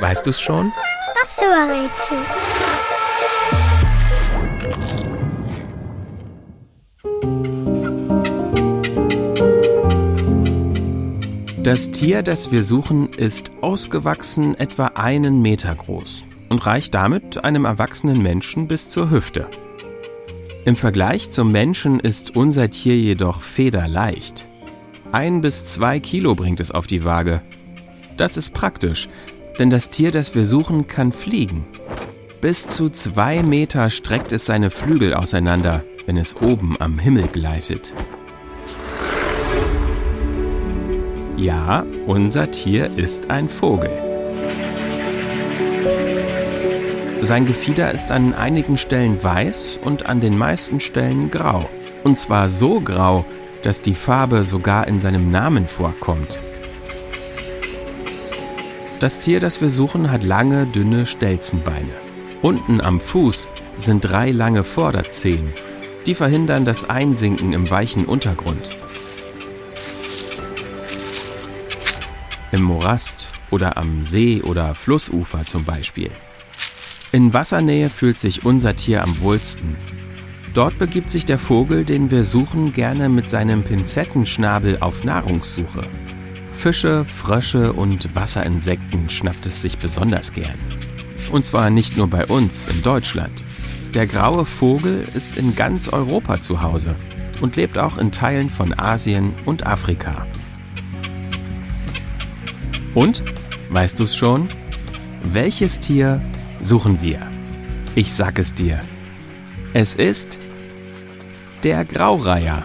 Weißt du's schon? Ach so, Rätsel. Das Tier, das wir suchen, ist ausgewachsen etwa einen Meter groß und reicht damit einem erwachsenen Menschen bis zur Hüfte. Im Vergleich zum Menschen ist unser Tier jedoch federleicht. Ein bis zwei Kilo bringt es auf die Waage. Das ist praktisch, denn das Tier, das wir suchen, kann fliegen. Bis zu zwei Meter streckt es seine Flügel auseinander, wenn es oben am Himmel gleitet. Ja, unser Tier ist ein Vogel. Sein Gefieder ist an einigen Stellen weiß und an den meisten Stellen grau. Und zwar so grau, dass die Farbe sogar in seinem Namen vorkommt. Das Tier, das wir suchen, hat lange, dünne Stelzenbeine. Unten am Fuß sind drei lange Vorderzehen. Die verhindern das Einsinken im weichen Untergrund. Im Morast oder am See- oder Flussufer zum Beispiel. In Wassernähe fühlt sich unser Tier am wohlsten. Dort begibt sich der Vogel, den wir suchen, gerne mit seinem Pinzettenschnabel auf Nahrungssuche. Fische, Frösche und Wasserinsekten schnappt es sich besonders gern. Und zwar nicht nur bei uns in Deutschland. Der graue Vogel ist in ganz Europa zu Hause und lebt auch in Teilen von Asien und Afrika. Und, weißt du es schon? Welches Tier suchen wir? Ich sag es dir. Es ist der Graureiher.